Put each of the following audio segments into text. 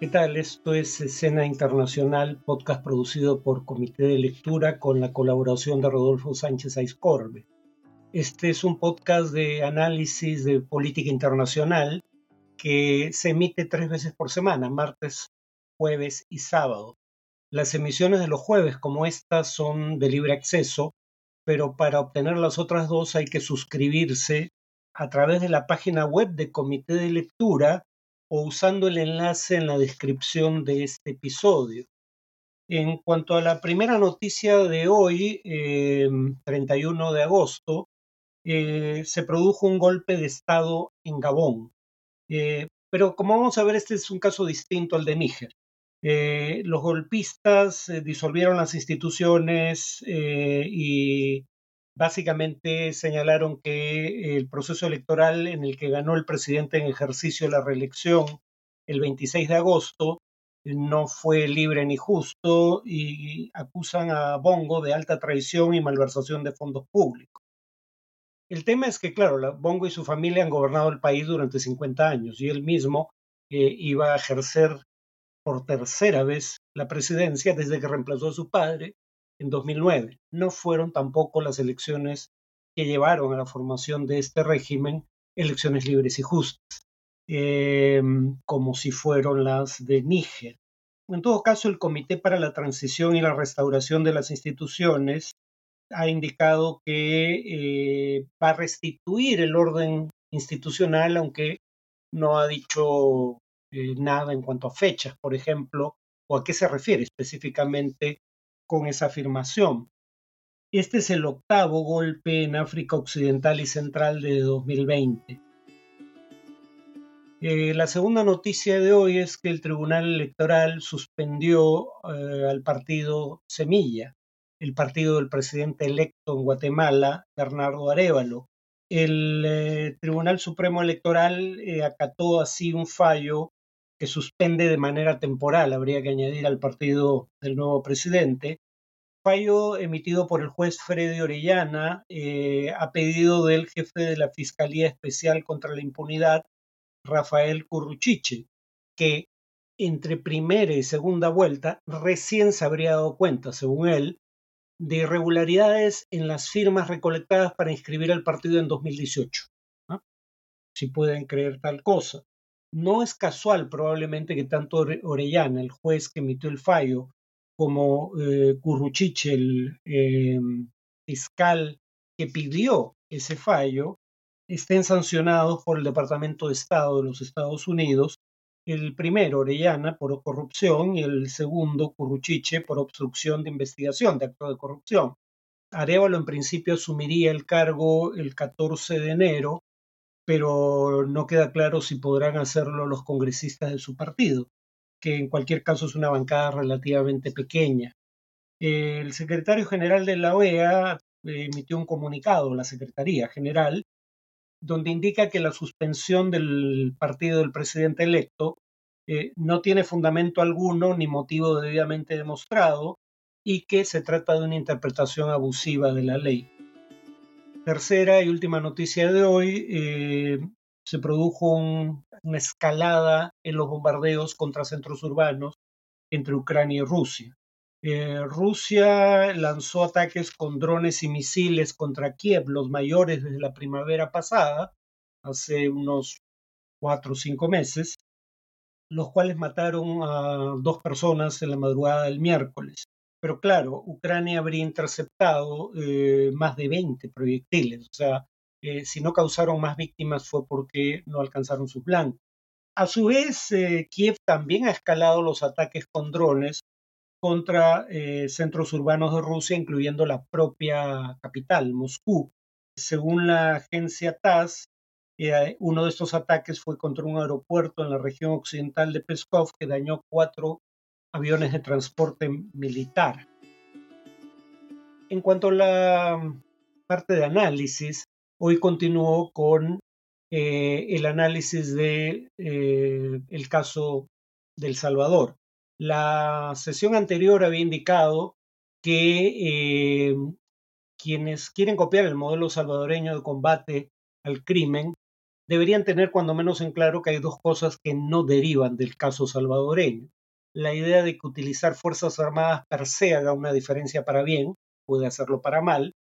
¿Qué tal? Esto es Escena Internacional, podcast producido por Comité de Lectura con la colaboración de Rodolfo Sánchez Aiscorbe. Este es un podcast de análisis de política internacional que se emite tres veces por semana, martes, jueves y sábado. Las emisiones de los jueves, como estas, son de libre acceso, pero para obtener las otras dos hay que suscribirse a través de la página web de Comité de Lectura o usando el enlace en la descripción de este episodio. En cuanto a la primera noticia de hoy, 31 em, de agosto, eh, se produjo un golpe de Estado en Gabón. Eh, pero como vamos a ver, este es un caso distinto al de Níger. Eh, los golpistas disolvieron las instituciones y básicamente señalaron que el proceso electoral en el que ganó el presidente en ejercicio la reelección el 26 de agosto no fue libre ni justo y acusan a Bongo de alta traición y malversación de fondos públicos. El tema es que, claro, Bongo y su familia han gobernado el país durante 50 años y él mismo eh, iba a ejercer por tercera vez la presidencia desde que reemplazó a su padre en 2009. No fueron tampoco las elecciones que llevaron a la formación de este régimen elecciones libres y justas, em, como si fueron las de Níger. En todo caso, el Comité para la Transición y la Restauración de las Instituciones ha indicado que eh, va a restituir el orden institucional, aunque no ha dicho eh, nada en cuanto a fechas, por ejemplo, o a qué se refiere específicamente con esa afirmación. Este es el octavo golpe en África Occidental y Central de 2020. Eh, la segunda noticia de hoy es que el Tribunal Electoral suspendió eh, al partido Semilla, el partido del presidente electo en Guatemala, Bernardo Arevalo. El eh, Tribunal Supremo Electoral acató así un fallo que suspende de manera temporal, habría que añadir al partido del nuevo presidente. Fallo emitido por el juez Freddy Orellana eh, a pedido del jefe de la Fiscalía Especial contra la Impunidad, Rafael Curruchiche, que entre primera y segunda vuelta recién se habría dado cuenta, según él, de irregularidades en las firmas recolectadas para inscribir al partido en 2018. Si pueden creer tal cosa. No es casual probablemente que tanto Orellana, el juez que emitió el fallo, como eh, Curruchiche, el em, fiscal que pidió ese fallo, estén sancionados por el Departamento de Estado de los Estados Unidos, el primero, Orellana, por corrupción, y el segundo, Curruchiche, por obstrucción de investigación, de acto de corrupción. Arevalo en principio asumiría el cargo el 14 de enero pero no queda claro si podrán hacerlo los congresistas de su partido, que en cualquier caso es una bancada relativamente pequeña. El secretario general de la OEA emitió un comunicado, la Secretaría General, donde indica que la suspensión del partido del presidente electo eh, no tiene fundamento alguno ni motivo debidamente demostrado y que se trata de una interpretación abusiva de la ley. Tercera y última noticia de hoy, eh, se produjo una escalada en los bombardeos contra centros urbanos entre Ucrania y Rusia. Eh, Rusia lanzó ataques con drones y misiles contra Kiev, los mayores desde la primavera pasada, hace unos cuatro o cinco meses, los cuales mataron a dos personas en la madrugada del miércoles. Pero claro, Ucrania habría interceptado eh, más de 20 proyectiles, o sea, eh, si no causaron más víctimas fue porque no alcanzaron su plan. A su vez, eh, Kiev también ha escalado los ataques con drones contra centros urbanos de Rusia, incluyendo la propia capital, Moscú. Según la agencia TASS, uno de estos ataques fue contra un aeropuerto en la región occidental de Peskov que dañó cuatro aviones de transporte militar. En cuanto a la parte de análisis, hoy continúo con eh, el análisis de eh, caso del Salvador. La sesión anterior había indicado que eh, quienes quieren copiar el modelo salvadoreño de combate al crimen deberían tener cuando menos en claro que hay dos cosas que no derivan del caso salvadoreño. La idea de que utilizar Fuerzas Armadas per se haga una diferencia para bien, puede hacerlo para mal,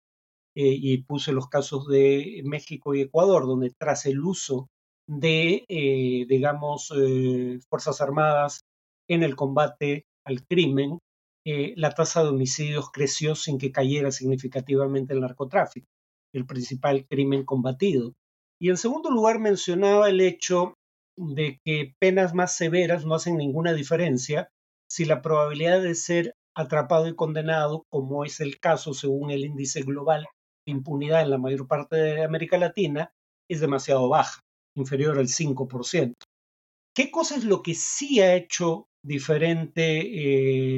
eh, y puse los casos de México y Ecuador, donde tras el uso de, eh, digamos, eh, Fuerzas Armadas en el combate al crimen, la tasa de homicidios creció sin que cayera significativamente el narcotráfico, el principal crimen combatido. Y en segundo lugar mencionaba el hecho de que penas más severas no hacen ninguna diferencia si la probabilidad de ser atrapado y condenado, como es el caso según el índice global impunidad en la mayor parte de América Latina, es demasiado baja, inferior al 5%. ¿Qué cosa es lo que sí ha hecho diferente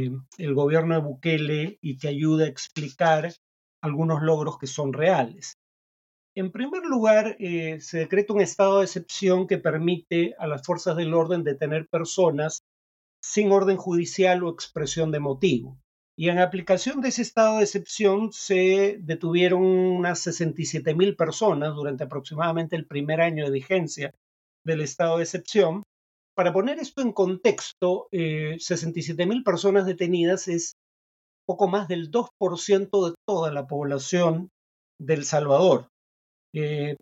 eh, el gobierno de Bukele y que ayuda a explicar algunos logros que son reales? En primer lugar, eh, se decreta un estado de excepción que permite a las fuerzas del orden detener personas sin orden judicial o expresión de motivo. Y en aplicación de ese estado de excepción se detuvieron unas 67 mil personas durante aproximadamente el primer año de vigencia del estado de excepción. Para poner esto en contexto, 67 eh, mil personas detenidas es poco más del 2% de toda la población del Salvador. Eh,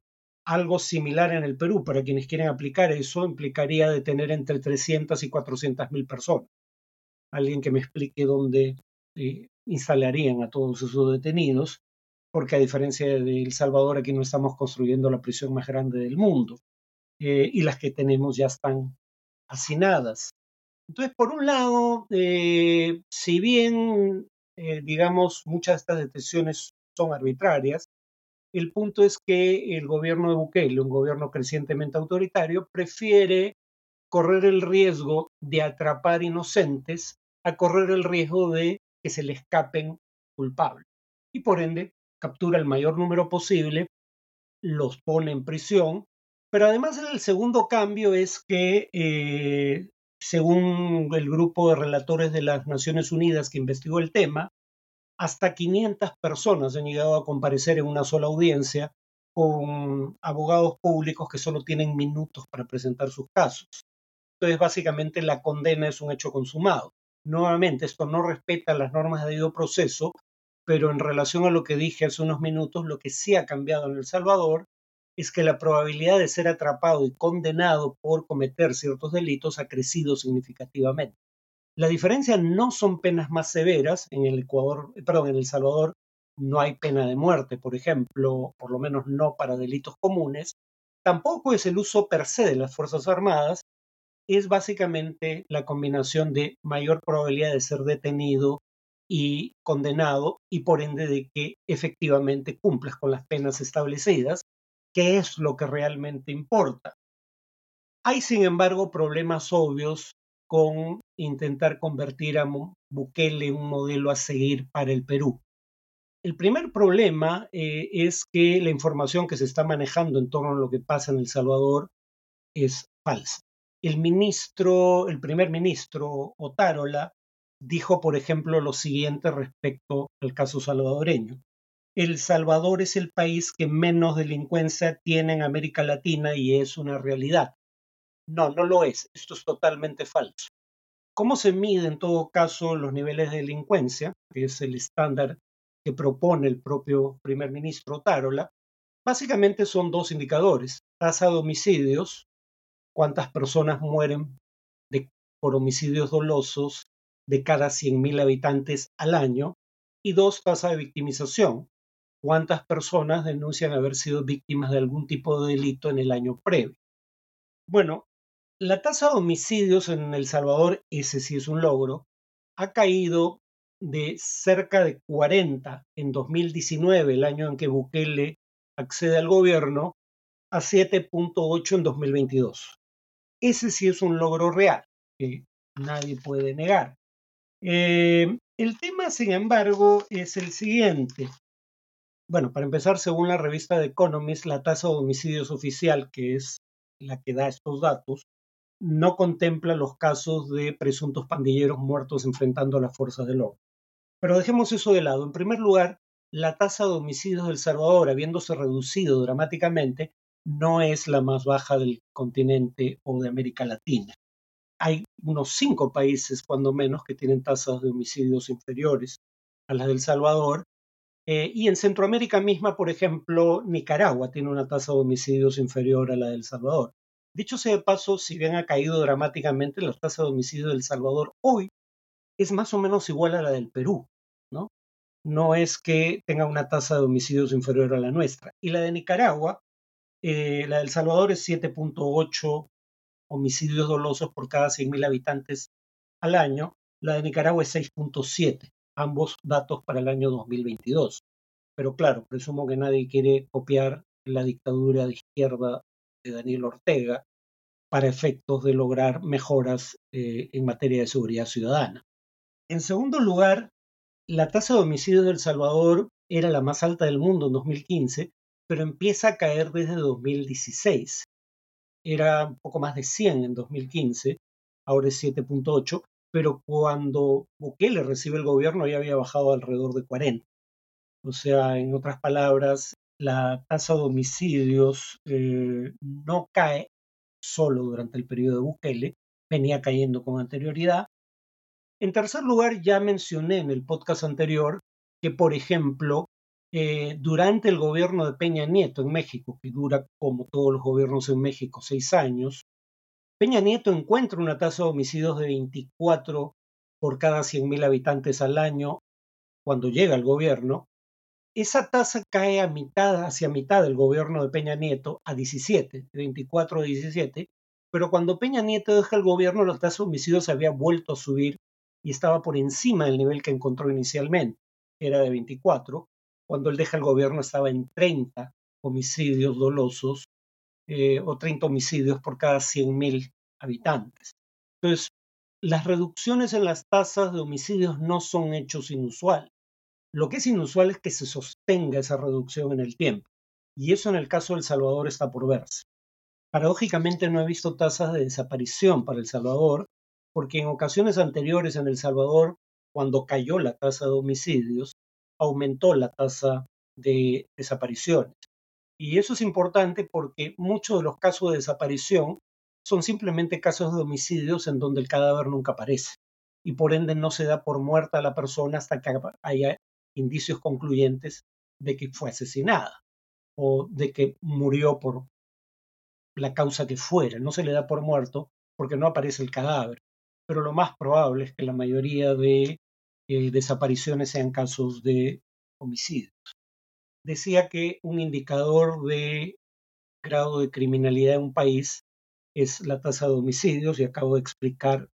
algo similar en el Perú. Para quienes quieren aplicar eso, implicaría detener entre 300 y 400 mil personas. Alguien que me explique dónde eh, instalarían a todos esos detenidos, porque a diferencia de El Salvador, aquí no estamos construyendo la prisión más grande del mundo. Eh, y las que tenemos ya están hacinadas. Entonces, por un lado, si bien, digamos, muchas de estas detenciones son arbitrarias, el punto es que el gobierno de Bukele, un gobierno crecientemente autoritario, prefiere correr el riesgo de atrapar inocentes a correr el riesgo de que se le escapen culpables. Y por ende, captura el mayor número posible, los pone en prisión, pero además el segundo cambio es que, eh, según el grupo de relatores de las Naciones Unidas que investigó el tema, hasta 500 personas han llegado a comparecer en una sola audiencia con abogados públicos que solo tienen minutos para presentar sus casos. Entonces, básicamente, la condena es un hecho consumado. Nuevamente, esto no respeta las normas de debido proceso, pero en relación a lo que dije hace unos minutos, lo que sí ha cambiado en El Salvador es que la probabilidad de ser atrapado y condenado por cometer ciertos delitos ha crecido significativamente. La diferencia no son penas más severas. En el Ecuador, perdón, en El Salvador no hay pena de muerte, por ejemplo, por lo menos no para delitos comunes. Tampoco es el uso per se de las Fuerzas Armadas. Es básicamente la combinación de mayor probabilidad de ser detenido y condenado y por ende de que efectivamente cumplas con las penas establecidas, que es lo que realmente importa. Hay, sin embargo, problemas obvios con intentar convertir a Bukele en un modelo a seguir para el Perú. El primer problema eh, es que la información que se está manejando en torno a lo que pasa en El Salvador es falsa. El ministro, el primer ministro Otárola, dijo, por ejemplo, lo siguiente respecto al caso salvadoreño. El Salvador es el país que menos delincuencia tiene en América Latina y es una realidad. No, no lo es. Esto es totalmente falso. ¿Cómo se mide en todo caso los niveles de delincuencia? Que es el estándar que propone el propio primer ministro Tarola. Básicamente son dos indicadores. Tasa de homicidios, cuántas personas mueren por homicidios dolosos de cada 100.000 habitantes al año. Y dos, tasa de victimización, cuántas personas denuncian haber sido víctimas de algún tipo de delito en el año previo. Bueno, la tasa de homicidios en El Salvador, ese sí es un logro, ha caído de cerca de 40 en 2019, el año en que Bukele accede al gobierno, a 7.8 en 2022. Ese sí es un logro real, que nadie puede negar. Eh, el tema, sin embargo, es el siguiente. Bueno, para empezar, según la revista The Economist, la tasa de homicidios oficial, que es la que da estos datos, no contempla los casos de presuntos pandilleros muertos enfrentando a las fuerzas del orden. Pero dejemos eso de lado. En primer lugar, la tasa de homicidios del Salvador, habiéndose reducido dramáticamente, no es la más baja del continente o de América Latina. Hay unos cinco países, cuando menos, que tienen tasas de homicidios inferiores a las del Salvador. Eh, y en Centroamérica misma, por ejemplo, Nicaragua tiene una tasa de homicidios inferior a la del Salvador. Dicho sea de paso, si bien ha caído dramáticamente, la tasa de homicidio del Salvador hoy es más o menos igual a la del Perú, ¿no? No es que tenga una tasa de homicidios inferior a la nuestra. Y la de Nicaragua, eh, la del Salvador es 7.8 homicidios dolosos por cada 100.000 habitantes al año. La de Nicaragua es 6.7, ambos datos para el año 2022. Pero claro, presumo que nadie quiere copiar la dictadura de izquierda de Daniel Ortega para efectos de lograr mejoras eh, en materia de seguridad ciudadana. En segundo lugar, la tasa de homicidios de El Salvador era la más alta del mundo en 2015, pero empieza a caer desde 2016. Era un poco más de 100 en 2015, ahora es 7.8, pero cuando Bukele recibe el gobierno ya había bajado alrededor de 40. O sea, en otras palabras, la tasa de homicidios eh, no cae solo durante el periodo de Bukele, venía cayendo con anterioridad, en tercer lugar, ya mencioné en el podcast anterior que, por ejemplo, eh, durante el gobierno de Peña Nieto en México, que dura como todos los gobiernos en México seis años, Peña Nieto encuentra una tasa de homicidios de 24 por cada 100.000 habitantes al año cuando llega al gobierno. Esa tasa cae a mitad, hacia mitad del gobierno de Peña Nieto, a 17, de 24 a 17, pero cuando Peña Nieto deja el gobierno, la tasa de homicidios había vuelto a subir y estaba por encima del nivel que encontró inicialmente, era de 24. Cuando él deja el gobierno estaba en 30 homicidios dolosos eh, o 30 homicidios por cada 100.000 habitantes. Entonces, las reducciones en las tasas de homicidios no son hechos inusuales. Lo que es inusual es que se sostenga esa reducción en el tiempo. Y eso en el caso de El Salvador está por verse. Paradójicamente no he visto tasas de desaparición para El Salvador, porque en ocasiones anteriores en El Salvador, cuando cayó la tasa de homicidios, aumentó la tasa de desapariciones. Y eso es importante porque muchos de los casos de desaparición son simplemente casos de homicidios en donde el cadáver nunca aparece y por ende no se da por muerta a la persona hasta que haya indicios concluyentes de que fue asesinada o de que murió por la causa que fuera. No se le da por muerto porque no aparece el cadáver pero lo más probable es que la mayoría de eh, desapariciones sean casos de homicidios. Decía que un indicador de grado de criminalidad en un país es la tasa de homicidios y acabo de explicar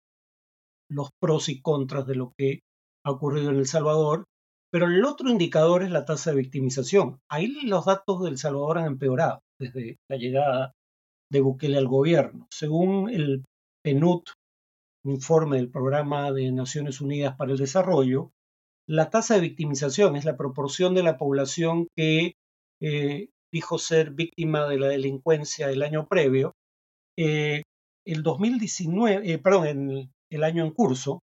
los pros y contras de lo que ha ocurrido en El Salvador, pero el otro indicador es la tasa de victimización. Ahí los datos de El Salvador han empeorado desde la llegada de Bukele al gobierno. Según el PNUD, informe del Programa de Naciones Unidas para el Desarrollo, la tasa de victimización es la proporción de la población que eh, dijo ser víctima de la delincuencia el año previo. Eh, el 2019, eh, perdón, en el año en curso,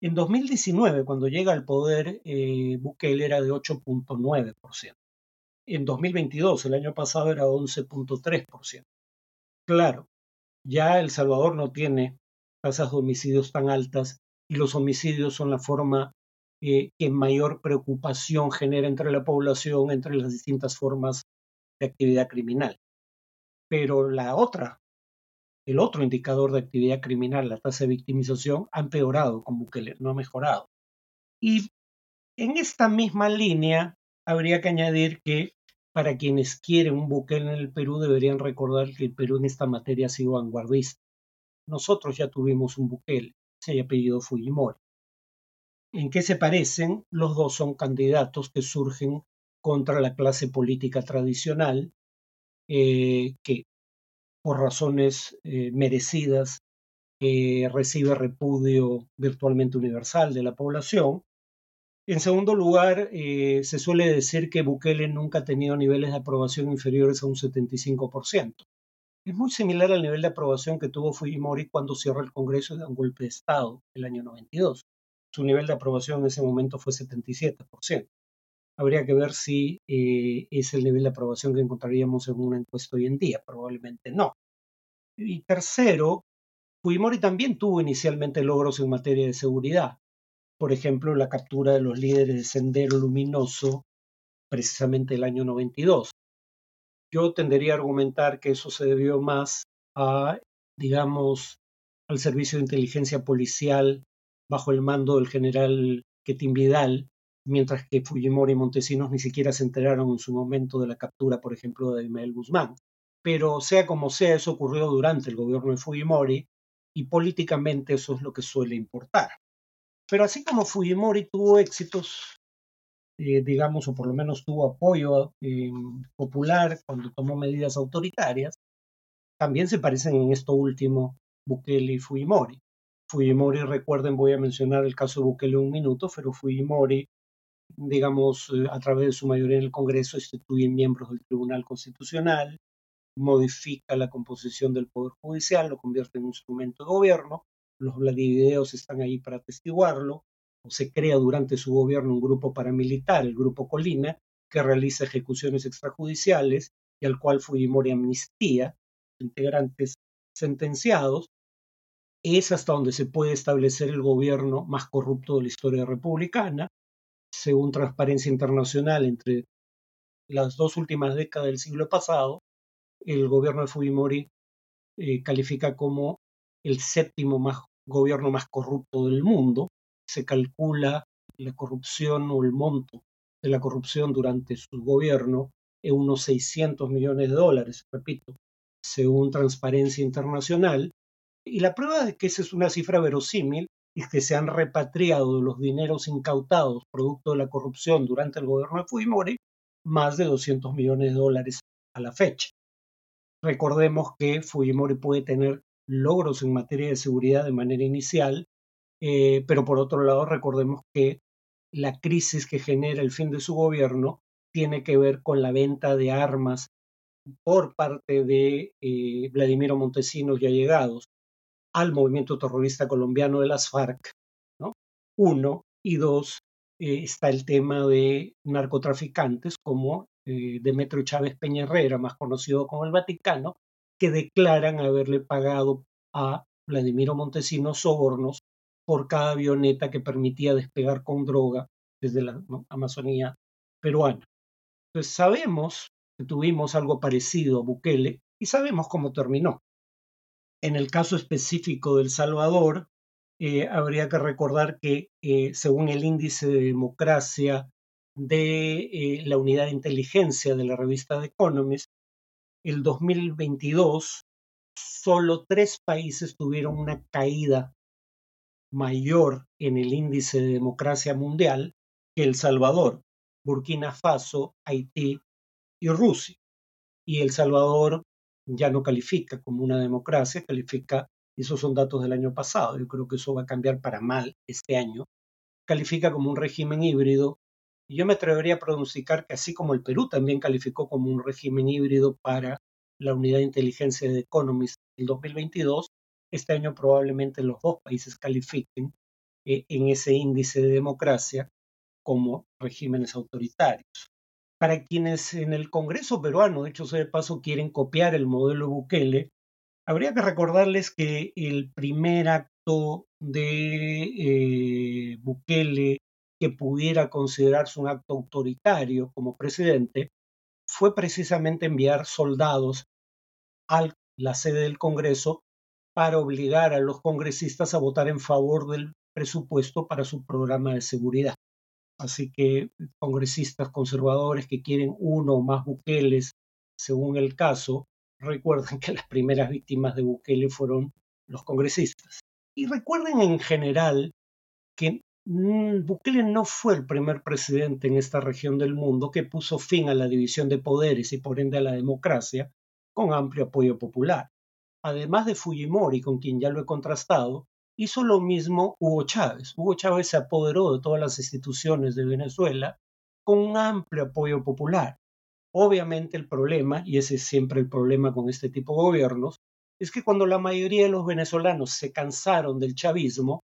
en 2019, cuando llega al poder, Bukele era de 8.9%. En 2022, el año pasado, era 11.3%. Claro, ya El Salvador no tiene tasas de homicidios tan altas y los homicidios son la forma eh, que mayor preocupación genera entre la población, entre las distintas formas de actividad criminal. Pero la otra, el otro indicador de actividad criminal, la tasa de victimización, ha empeorado como que no ha mejorado. Y en esta misma línea, habría que añadir que para quienes quieren un buque en el Perú deberían recordar que el Perú en esta materia ha sido vanguardista. Nosotros ya tuvimos un Bukele, se apellido Fujimori. ¿En qué se parecen? Los dos son candidatos que surgen contra la clase política tradicional, eh, que por razones eh, merecidas eh, recibe repudio virtualmente universal de la población. En segundo lugar, se suele decir que Bukele nunca ha tenido niveles de aprobación inferiores a un 75%. Es muy similar al nivel de aprobación que tuvo Fujimori cuando cierra el Congreso y da un golpe de Estado el año 92. Su nivel de aprobación en ese momento fue 77%. habría que ver si eh, es el nivel de aprobación que encontraríamos en una encuesta hoy en día. Probablemente no. Y tercero, Fujimori también tuvo inicialmente logros en materia de seguridad. Por ejemplo, la captura de los líderes de Sendero Luminoso, precisamente el año 92. Yo tendería a argumentar que eso se debió más a, digamos, al servicio de inteligencia policial bajo el mando del general Ketim Vidal, mientras que Fujimori y Montesinos ni siquiera se enteraron en su momento de la captura, por ejemplo, de Mel Guzmán. Pero sea como sea, eso ocurrió durante el gobierno de Fujimori y políticamente eso es lo que suele importar. Pero así como Fujimori tuvo éxitos, eh, digamos, o por lo menos tuvo apoyo eh, popular cuando tomó medidas autoritarias, también se parecen en esto último Bukele y Fujimori. Fujimori, recuerden, voy a mencionar el caso de Bukele un minuto, pero Fujimori digamos, eh, a través de su mayoría en el Congreso, instituye miembros del Tribunal Constitucional, modifica la composición del Poder Judicial, lo convierte en un instrumento de gobierno, los Vladivideos están ahí para atestiguarlo, se crea durante su gobierno un grupo paramilitar, el Grupo Colina, que realiza ejecuciones extrajudiciales y al cual Fujimori amnistía integrantes sentenciados, es hasta donde se puede establecer el gobierno más corrupto de la historia republicana, según Transparencia Internacional, entre las dos últimas décadas del siglo pasado, el gobierno de Fujimori eh, califica como el séptimo más, gobierno más corrupto del mundo. Se calcula la corrupción o el monto de la corrupción durante su gobierno en unos 600 millones de dólares, repito, según Transparencia Internacional. Y la prueba de que esa es una cifra verosímil y que se han repatriado los dineros incautados producto de la corrupción durante el gobierno de Fujimori más de 200 millones de dólares a la fecha. Recordemos que Fujimori puede tener logros en materia de seguridad de manera inicial, eh, pero por otro lado recordemos que la crisis que genera el fin de su gobierno tiene que ver con la venta de armas por parte de eh, Vladimiro Montesinos y allegados al movimiento terrorista colombiano de las FARC, ¿no? Uno, y dos, eh, está el tema de narcotraficantes como eh, Demetrio Chávez Peña Herrera, más conocido como el Vaticano, que declaran haberle pagado a Vladimiro Montesinos sobornos por cada avioneta que permitía despegar con droga desde la Amazonía peruana. Entonces sabemos que tuvimos algo parecido a Bukele y sabemos cómo terminó. En el caso específico del Salvador, eh, habría que recordar que eh, según el índice de democracia de eh, la unidad de inteligencia de la revista The Economist, el 2022 solo tres países tuvieron una caída mayor en el índice de democracia mundial que El Salvador, Burkina Faso, Haití y Rusia. Y El Salvador ya no califica como una democracia, califica, esos son datos del año pasado, yo creo que eso va a cambiar para mal este año, califica como un régimen híbrido. Y yo me atrevería a pronunciar que así como el Perú también calificó como un régimen híbrido para la unidad de inteligencia de Economist en 2022, este año probablemente los dos países califiquen eh, en ese índice de democracia como regímenes autoritarios. Para quienes en el Congreso peruano, de hecho, de paso, quieren copiar el modelo Bukele, habría que recordarles que el primer acto de eh, Bukele que pudiera considerarse un acto autoritario como presidente fue precisamente enviar soldados a la sede del Congreso para obligar a los congresistas a votar en favor del presupuesto para su programa de seguridad. Así que congresistas conservadores que quieren uno o más Bukeles, según el caso, recuerden que las primeras víctimas de Bukele fueron los congresistas. Y recuerden en general que mm, Bukele no fue el primer presidente en esta región del mundo que puso fin a la división de poderes y por ende a la democracia con amplio apoyo popular. Además de Fujimori, con quien ya lo he contrastado, Hizo lo mismo Hugo Chávez. Hugo Chávez se apoderó de todas las instituciones de Venezuela con un amplio apoyo popular. Obviamente el problema, y ese es siempre el problema con este tipo de gobiernos, es que cuando la mayoría de los venezolanos se cansaron del chavismo,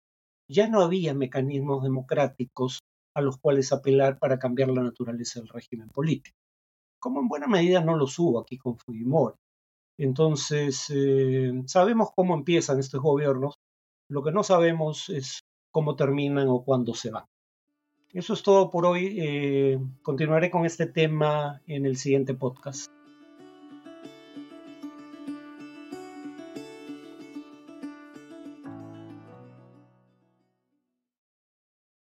ya no había mecanismos democráticos a los cuales apelar para cambiar la naturaleza del régimen político. Como en buena medida no los hubo aquí con Fujimori. Entonces, eh, sabemos cómo empiezan estos gobiernos, lo que no sabemos es cómo terminan o cuándo se van. Eso es todo por hoy. Eh, continuaré con este tema en el siguiente podcast.